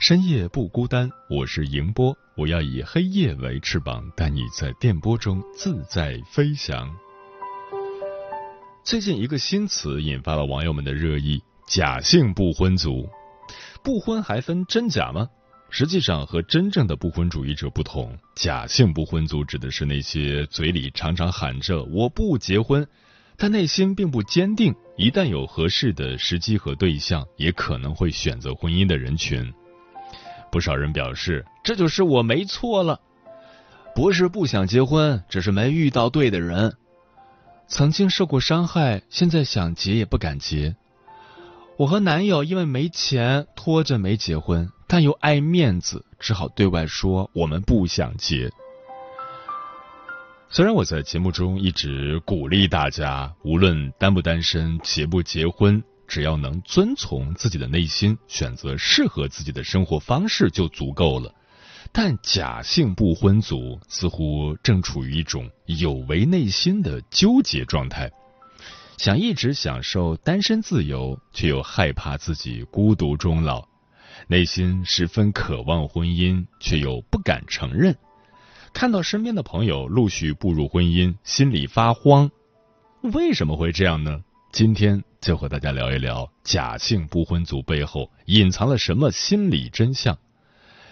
深夜不孤单，我是迎波，我要以黑夜为翅膀，带你在电波中自在飞翔。最近一个新词引发了网友们的热议：假性不婚族。不婚还分真假吗？实际上，和真正的不婚主义者不同，假性不婚族指的是那些嘴里常常喊着“我不结婚”，但内心并不坚定，一旦有合适的时机和对象，也可能会选择婚姻的人群。不少人表示，这就是我没错了，不是不想结婚，只是没遇到对的人。曾经受过伤害，现在想结也不敢结。我和男友因为没钱拖着没结婚。但又爱面子，只好对外说我们不想结。虽然我在节目中一直鼓励大家，无论单不单身、结不结婚，只要能遵从自己的内心，选择适合自己的生活方式就足够了。但假性不婚族似乎正处于一种有违内心的纠结状态，想一直享受单身自由，却又害怕自己孤独终老。内心十分渴望婚姻，却又不敢承认。看到身边的朋友陆续步入婚姻，心里发慌。为什么会这样呢？今天就和大家聊一聊假性不婚族背后隐藏了什么心理真相。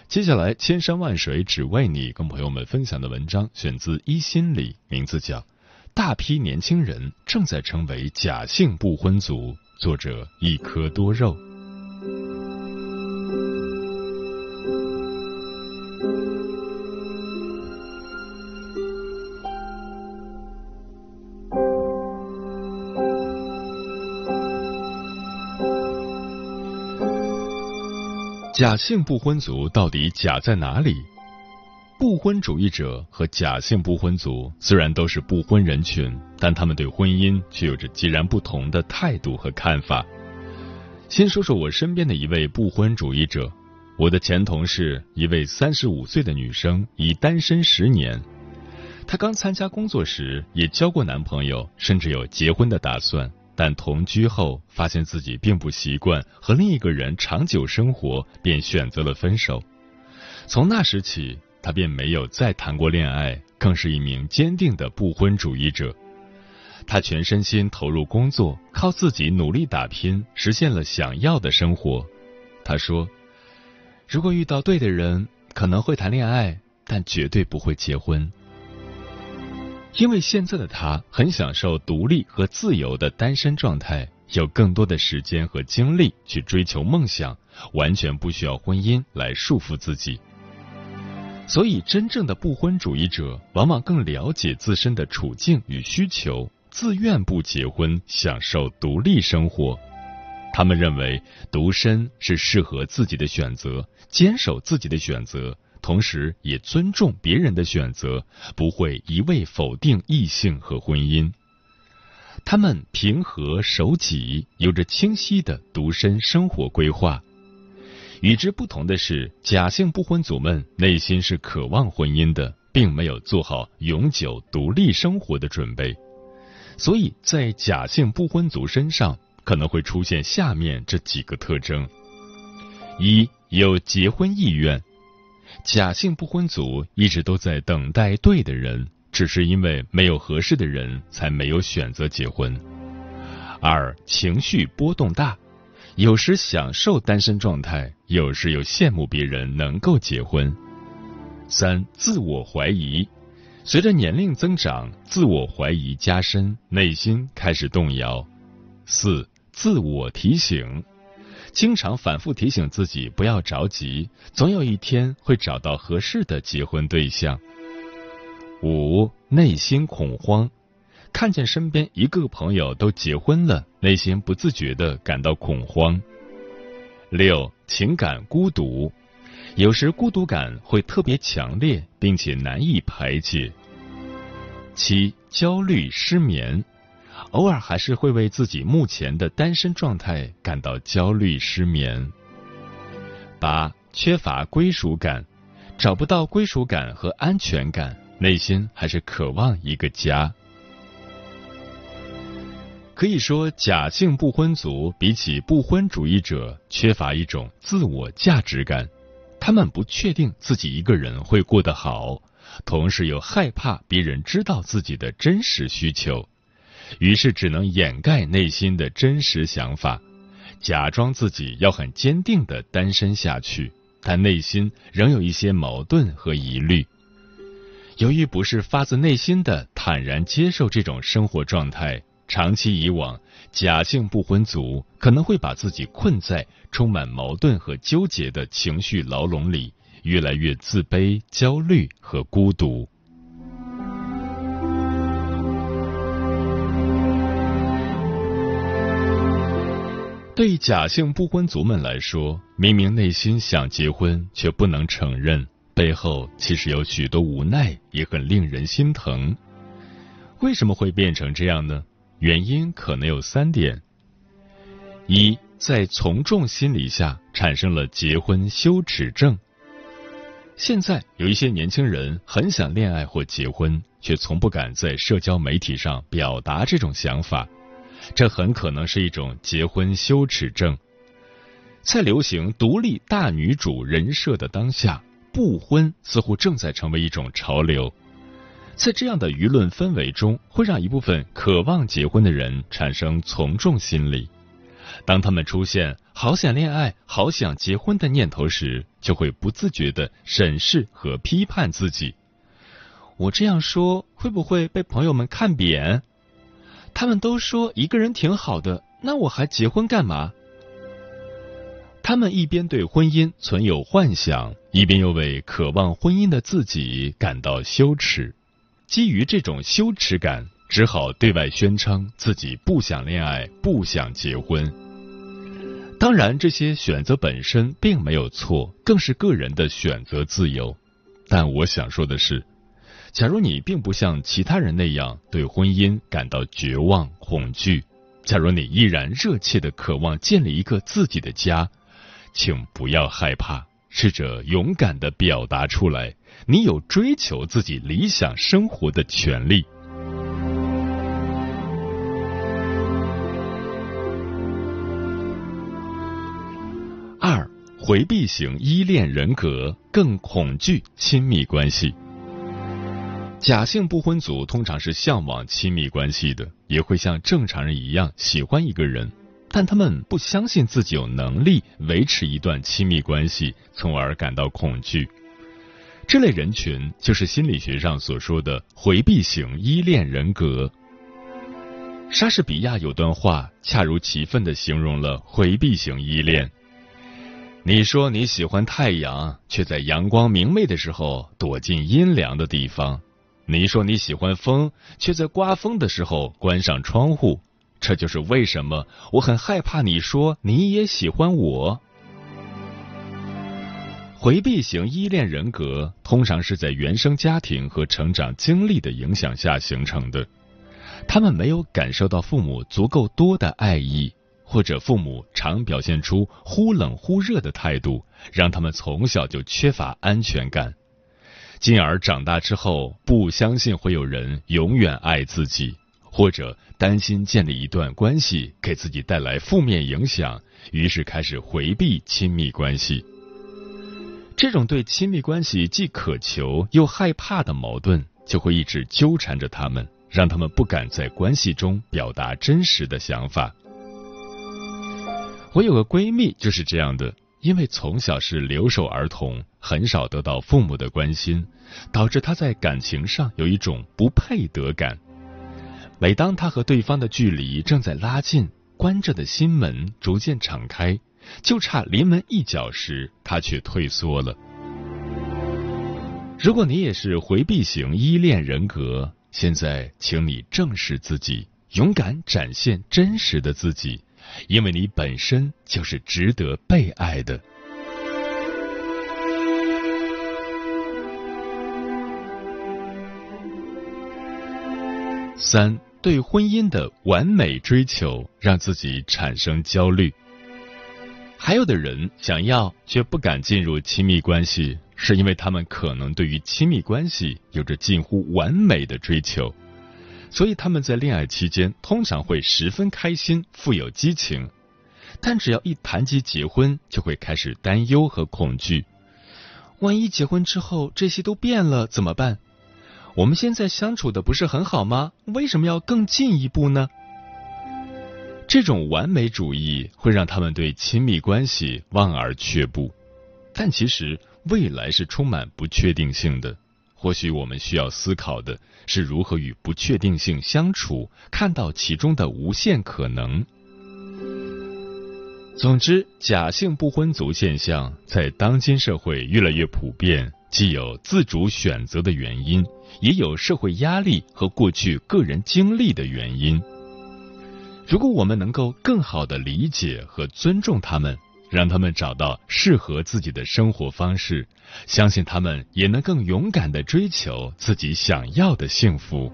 接下来，千山万水只为你，跟朋友们分享的文章选自一心理，名字叫《大批年轻人正在成为假性不婚族》，作者一颗多肉。假性不婚族到底假在哪里？不婚主义者和假性不婚族虽然都是不婚人群，但他们对婚姻却有着截然不同的态度和看法。先说说我身边的一位不婚主义者，我的前同事，一位三十五岁的女生，已单身十年。她刚参加工作时也交过男朋友，甚至有结婚的打算。但同居后发现自己并不习惯和另一个人长久生活，便选择了分手。从那时起，他便没有再谈过恋爱，更是一名坚定的不婚主义者。他全身心投入工作，靠自己努力打拼，实现了想要的生活。他说：“如果遇到对的人，可能会谈恋爱，但绝对不会结婚。”因为现在的他很享受独立和自由的单身状态，有更多的时间和精力去追求梦想，完全不需要婚姻来束缚自己。所以，真正的不婚主义者往往更了解自身的处境与需求，自愿不结婚，享受独立生活。他们认为独身是适合自己的选择，坚守自己的选择。同时，也尊重别人的选择，不会一味否定异性和婚姻。他们平和守己，有着清晰的独身生活规划。与之不同的是，假性不婚族们内心是渴望婚姻的，并没有做好永久独立生活的准备。所以在假性不婚族身上，可能会出现下面这几个特征：一、有结婚意愿。假性不婚族一直都在等待对的人，只是因为没有合适的人，才没有选择结婚。二、情绪波动大，有时享受单身状态，有时又羡慕别人能够结婚。三、自我怀疑。随着年龄增长，自我怀疑加深，内心开始动摇。四、自我提醒，经常反复提醒自己不要着急，总有一天会找到合适的结婚对象。五、内心恐慌，看见身边一个朋友都结婚了，内心不自觉的感到恐慌。六、情感孤独。有时孤独感会特别强烈，并且难以排解。七、焦虑失眠，偶尔还是会为自己目前的单身状态感到焦虑失眠。八、缺乏归属感，找不到归属感和安全感，内心还是渴望一个家。可以说，假性不婚族比起不婚主义者，缺乏一种自我价值感。他们不确定自己一个人会过得好，同时又害怕别人知道自己的真实需求，于是只能掩盖内心的真实想法，假装自己要很坚定的单身下去，但内心仍有一些矛盾和疑虑。由于不是发自内心的坦然接受这种生活状态。长期以往，假性不婚族可能会把自己困在充满矛盾和纠结的情绪牢笼里，越来越自卑、焦虑和孤独。对假性不婚族们来说，明明内心想结婚，却不能承认，背后其实有许多无奈，也很令人心疼。为什么会变成这样呢？原因可能有三点：一，在从众心理下产生了结婚羞耻症。现在有一些年轻人很想恋爱或结婚，却从不敢在社交媒体上表达这种想法，这很可能是一种结婚羞耻症。在流行独立大女主人设的当下，不婚似乎正在成为一种潮流。在这样的舆论氛围中，会让一部分渴望结婚的人产生从众心理。当他们出现“好想恋爱、好想结婚”的念头时，就会不自觉的审视和批判自己：我这样说会不会被朋友们看扁？他们都说一个人挺好的，那我还结婚干嘛？他们一边对婚姻存有幻想，一边又为渴望婚姻的自己感到羞耻。基于这种羞耻感，只好对外宣称自己不想恋爱、不想结婚。当然，这些选择本身并没有错，更是个人的选择自由。但我想说的是，假如你并不像其他人那样对婚姻感到绝望、恐惧，假如你依然热切的渴望建立一个自己的家，请不要害怕，试着勇敢的表达出来。你有追求自己理想生活的权利。二，回避型依恋人格更恐惧亲密关系。假性不婚族通常是向往亲密关系的，也会像正常人一样喜欢一个人，但他们不相信自己有能力维持一段亲密关系，从而感到恐惧。这类人群就是心理学上所说的回避型依恋人格。莎士比亚有段话恰如其分的形容了回避型依恋。你说你喜欢太阳，却在阳光明媚的时候躲进阴凉的地方；你说你喜欢风，却在刮风的时候关上窗户。这就是为什么我很害怕你说你也喜欢我。回避型依恋人格通常是在原生家庭和成长经历的影响下形成的。他们没有感受到父母足够多的爱意，或者父母常表现出忽冷忽热的态度，让他们从小就缺乏安全感，进而长大之后不相信会有人永远爱自己，或者担心建立一段关系给自己带来负面影响，于是开始回避亲密关系。这种对亲密关系既渴求又害怕的矛盾，就会一直纠缠着他们，让他们不敢在关系中表达真实的想法。我有个闺蜜就是这样的，因为从小是留守儿童，很少得到父母的关心，导致他在感情上有一种不配得感。每当他和对方的距离正在拉近，关着的心门逐渐敞开，就差临门一脚时，他却退缩了。如果你也是回避型依恋人格，现在请你正视自己，勇敢展现真实的自己，因为你本身就是值得被爱的。三。对婚姻的完美追求，让自己产生焦虑。还有的人想要却不敢进入亲密关系，是因为他们可能对于亲密关系有着近乎完美的追求，所以他们在恋爱期间通常会十分开心、富有激情，但只要一谈及结婚，就会开始担忧和恐惧。万一结婚之后这些都变了怎么办？我们现在相处的不是很好吗？为什么要更进一步呢？这种完美主义会让他们对亲密关系望而却步。但其实未来是充满不确定性的，或许我们需要思考的是如何与不确定性相处，看到其中的无限可能。总之，假性不婚族现象在当今社会越来越普遍。既有自主选择的原因，也有社会压力和过去个人经历的原因。如果我们能够更好的理解和尊重他们，让他们找到适合自己的生活方式，相信他们也能更勇敢的追求自己想要的幸福。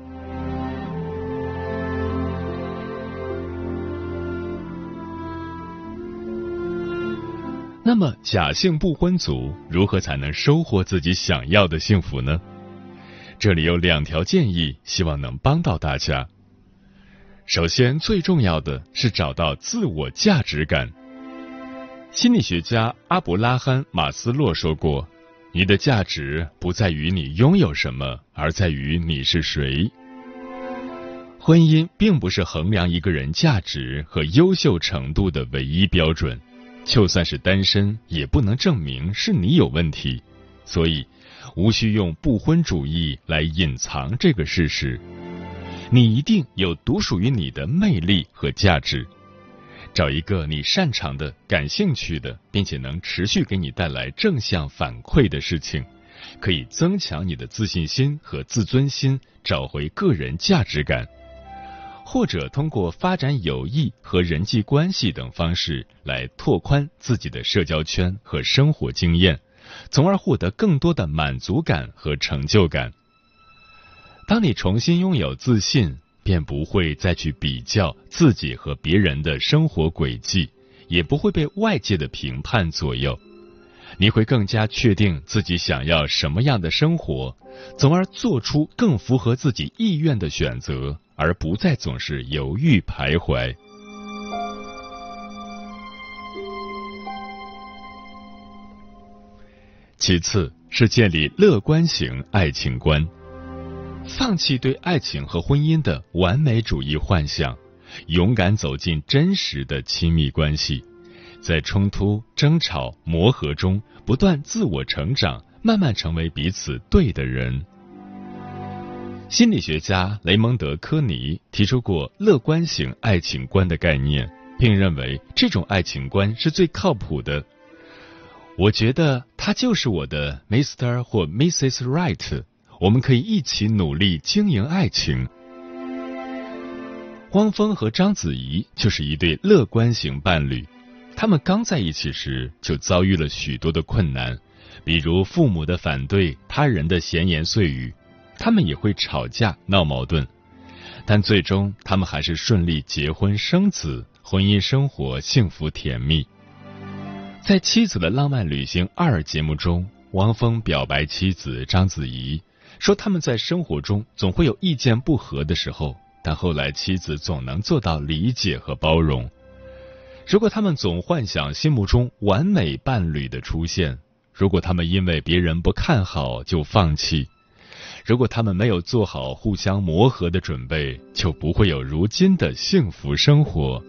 那么，假性不婚族如何才能收获自己想要的幸福呢？这里有两条建议，希望能帮到大家。首先，最重要的是找到自我价值感。心理学家阿伯拉罕·马斯洛说过：“你的价值不在于你拥有什么，而在于你是谁。”婚姻并不是衡量一个人价值和优秀程度的唯一标准。就算是单身，也不能证明是你有问题，所以无需用不婚主义来隐藏这个事实。你一定有独属于你的魅力和价值。找一个你擅长的、感兴趣的，并且能持续给你带来正向反馈的事情，可以增强你的自信心和自尊心，找回个人价值感。或者通过发展友谊和人际关系等方式来拓宽自己的社交圈和生活经验，从而获得更多的满足感和成就感。当你重新拥有自信，便不会再去比较自己和别人的生活轨迹，也不会被外界的评判左右。你会更加确定自己想要什么样的生活，从而做出更符合自己意愿的选择。而不再总是犹豫徘徊。其次是建立乐观型爱情观，放弃对爱情和婚姻的完美主义幻想，勇敢走进真实的亲密关系，在冲突、争吵、磨合中不断自我成长，慢慢成为彼此对的人。心理学家雷蒙德·科尼提出过乐观型爱情观的概念，并认为这种爱情观是最靠谱的。我觉得他就是我的 Mr. 或 Mrs. Right，我们可以一起努力经营爱情。汪峰和章子怡就是一对乐观型伴侣，他们刚在一起时就遭遇了许多的困难，比如父母的反对、他人的闲言碎语。他们也会吵架闹矛盾，但最终他们还是顺利结婚生子，婚姻生活幸福甜蜜。在《妻子的浪漫旅行二》节目中，汪峰表白妻子章子怡，说他们在生活中总会有意见不合的时候，但后来妻子总能做到理解和包容。如果他们总幻想心目中完美伴侣的出现，如果他们因为别人不看好就放弃。如果他们没有做好互相磨合的准备，就不会有如今的幸福生活。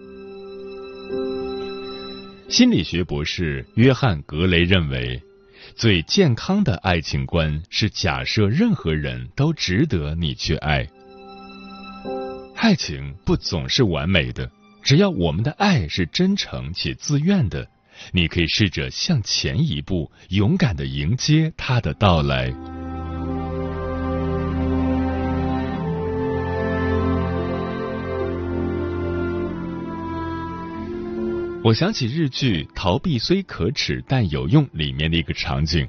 心理学博士约翰·格雷认为，最健康的爱情观是假设任何人都值得你去爱。爱情不总是完美的，只要我们的爱是真诚且自愿的，你可以试着向前一步，勇敢的迎接他的到来。我想起日剧《逃避虽可耻但有用》里面的一个场景：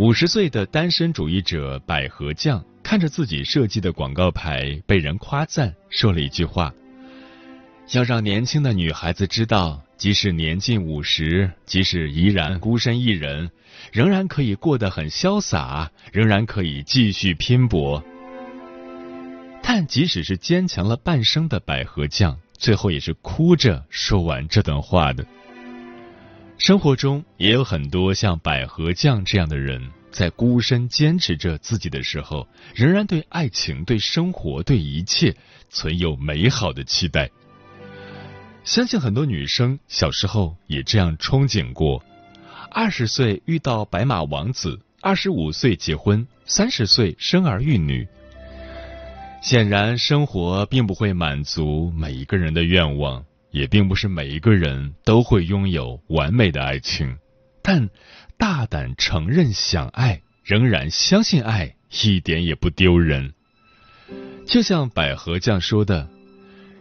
五十岁的单身主义者百合酱看着自己设计的广告牌被人夸赞，说了一句话：“要让年轻的女孩子知道，即使年近五十，即使依然孤身一人，仍然可以过得很潇洒，仍然可以继续拼搏。”但即使是坚强了半生的百合酱。最后也是哭着说完这段话的。生活中也有很多像百合酱这样的人，在孤身坚持着自己的时候，仍然对爱情、对生活、对一切存有美好的期待。相信很多女生小时候也这样憧憬过：二十岁遇到白马王子，二十五岁结婚，三十岁生儿育女。显然，生活并不会满足每一个人的愿望，也并不是每一个人都会拥有完美的爱情。但大胆承认想爱，仍然相信爱，一点也不丢人。就像百合酱说的：“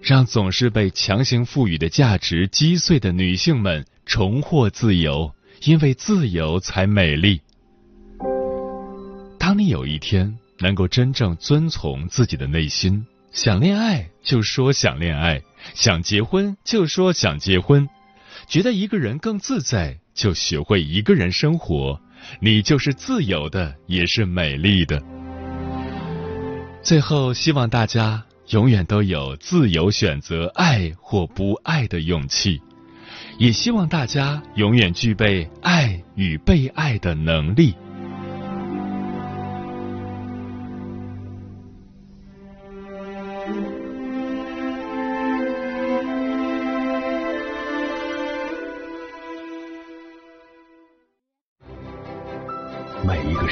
让总是被强行赋予的价值击碎的女性们重获自由，因为自由才美丽。”当你有一天。能够真正遵从自己的内心，想恋爱就说想恋爱，想结婚就说想结婚，觉得一个人更自在，就学会一个人生活，你就是自由的，也是美丽的。最后，希望大家永远都有自由选择爱或不爱的勇气，也希望大家永远具备爱与被爱的能力。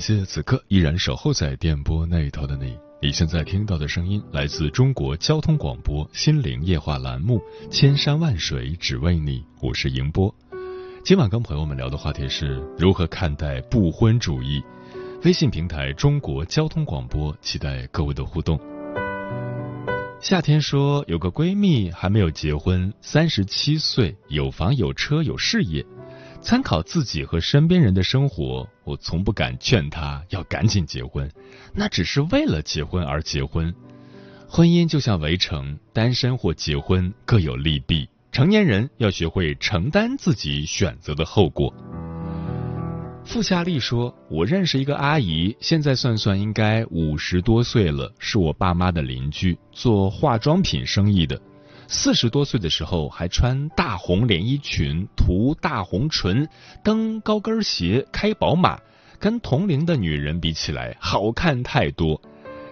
谢此刻依然守候在电波那一头的你。你现在听到的声音来自中国交通广播《心灵夜话》栏目《千山万水只为你》，我是迎波。今晚跟朋友们聊的话题是如何看待不婚主义。微信平台中国交通广播，期待各位的互动。夏天说有个闺蜜还没有结婚，三十七岁，有房有车有事业。参考自己和身边人的生活，我从不敢劝他要赶紧结婚，那只是为了结婚而结婚。婚姻就像围城，单身或结婚各有利弊。成年人要学会承担自己选择的后果。傅夏丽说：“我认识一个阿姨，现在算算应该五十多岁了，是我爸妈的邻居，做化妆品生意的。”四十多岁的时候，还穿大红连衣裙、涂大红唇、蹬高跟鞋、开宝马，跟同龄的女人比起来，好看太多。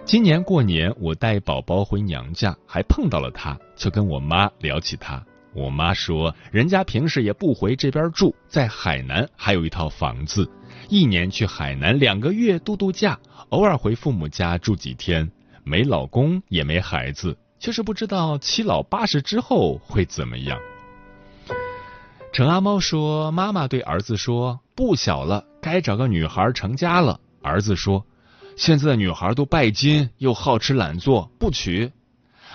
今年过年，我带宝宝回娘家，还碰到了她，就跟我妈聊起她。我妈说，人家平时也不回这边住，在海南还有一套房子，一年去海南两个月度度假，偶尔回父母家住几天，没老公也没孩子。就是不知道七老八十之后会怎么样。陈阿猫说：“妈妈对儿子说，不小了，该找个女孩成家了。”儿子说：“现在的女孩都拜金，又好吃懒做，不娶。”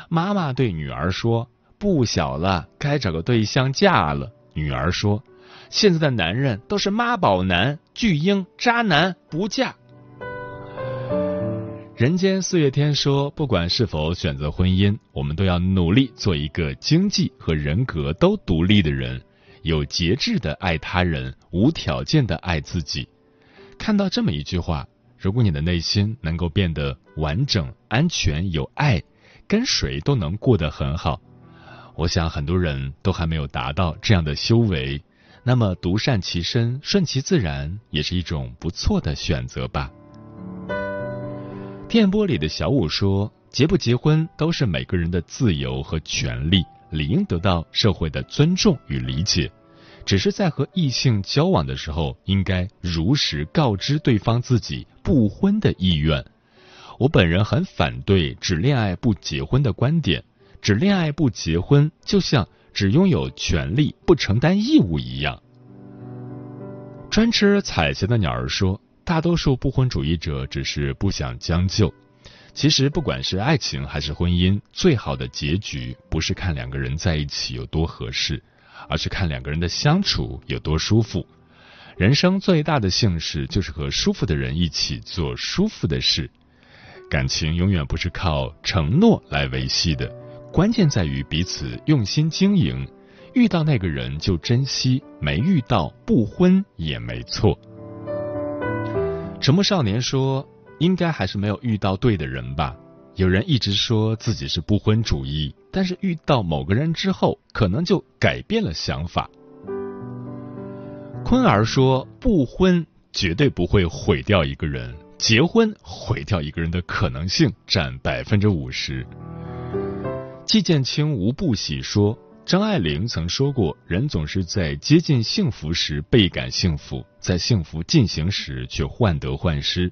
妈妈对女儿说：“不小了，该找个对象嫁了。”女儿说：“现在的男人都是妈宝男、巨婴、渣男，不嫁。”人间四月天说，不管是否选择婚姻，我们都要努力做一个经济和人格都独立的人，有节制的爱他人，无条件的爱自己。看到这么一句话：如果你的内心能够变得完整、安全、有爱，跟谁都能过得很好。我想很多人都还没有达到这样的修为，那么独善其身、顺其自然也是一种不错的选择吧。电波里的小五说：“结不结婚都是每个人的自由和权利，理应得到社会的尊重与理解。只是在和异性交往的时候，应该如实告知对方自己不婚的意愿。我本人很反对只恋爱不结婚的观点，只恋爱不结婚，就像只拥有权利不承担义务一样。”专吃彩霞的鸟儿说。大多数不婚主义者只是不想将就。其实，不管是爱情还是婚姻，最好的结局不是看两个人在一起有多合适，而是看两个人的相处有多舒服。人生最大的幸事就是和舒服的人一起做舒服的事。感情永远不是靠承诺来维系的，关键在于彼此用心经营。遇到那个人就珍惜，没遇到不婚也没错。沉默少年说：“应该还是没有遇到对的人吧。有人一直说自己是不婚主义，但是遇到某个人之后，可能就改变了想法。”坤儿说：“不婚绝对不会毁掉一个人，结婚毁掉一个人的可能性占百分之五十。”季建清无不喜说。张爱玲曾说过：“人总是在接近幸福时倍感幸福，在幸福进行时却患得患失。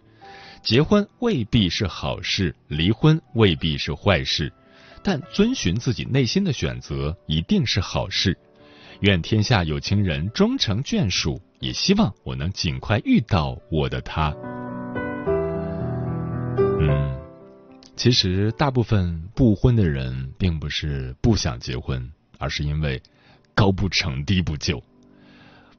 结婚未必是好事，离婚未必是坏事，但遵循自己内心的选择一定是好事。愿天下有情人终成眷属，也希望我能尽快遇到我的他。”嗯，其实大部分不婚的人并不是不想结婚。而是因为高不成低不就，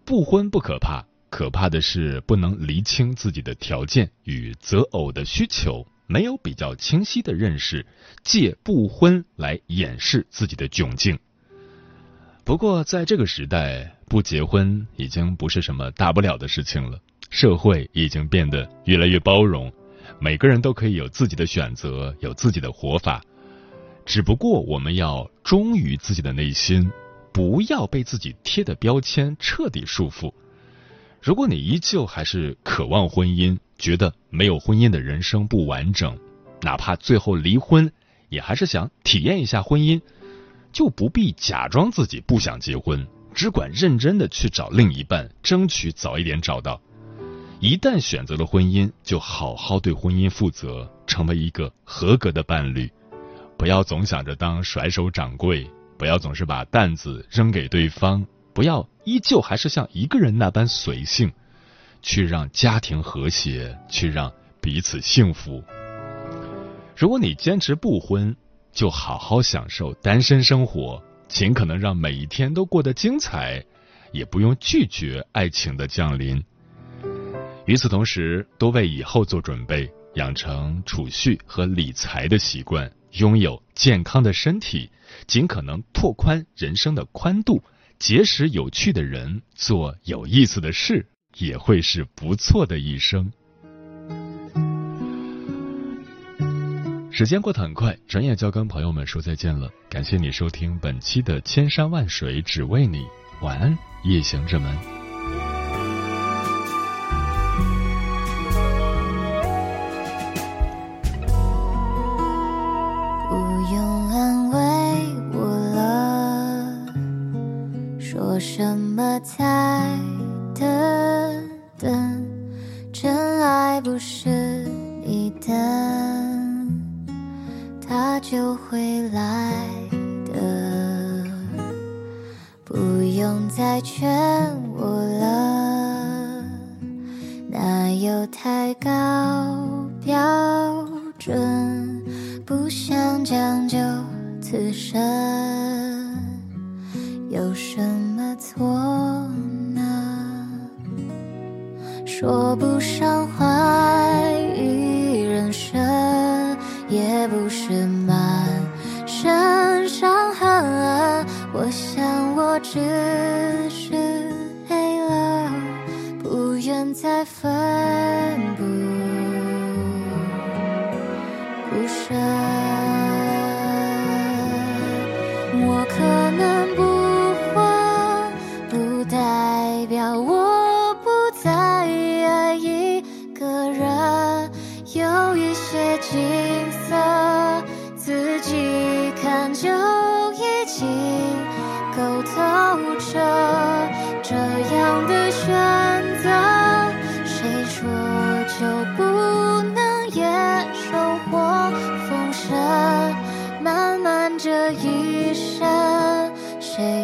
不婚不可怕，可怕的是不能厘清自己的条件与择偶的需求，没有比较清晰的认识，借不婚来掩饰自己的窘境。不过在这个时代，不结婚已经不是什么大不了的事情了。社会已经变得越来越包容，每个人都可以有自己的选择，有自己的活法。只不过我们要忠于自己的内心，不要被自己贴的标签彻底束缚。如果你依旧还是渴望婚姻，觉得没有婚姻的人生不完整，哪怕最后离婚，也还是想体验一下婚姻，就不必假装自己不想结婚，只管认真的去找另一半，争取早一点找到。一旦选择了婚姻，就好好对婚姻负责，成为一个合格的伴侣。不要总想着当甩手掌柜，不要总是把担子扔给对方，不要依旧还是像一个人那般随性，去让家庭和谐，去让彼此幸福。如果你坚持不婚，就好好享受单身生活，尽可能让每一天都过得精彩，也不用拒绝爱情的降临。与此同时，多为以后做准备，养成储蓄和理财的习惯。拥有健康的身体，尽可能拓宽人生的宽度，结识有趣的人，做有意思的事，也会是不错的一生。时间过得很快，转眼就要跟朋友们说再见了。感谢你收听本期的《千山万水只为你》，晚安，夜行者们。么做呢说不上怀疑人生，也不是满身伤痕。我想我只灯火风声漫漫这一生谁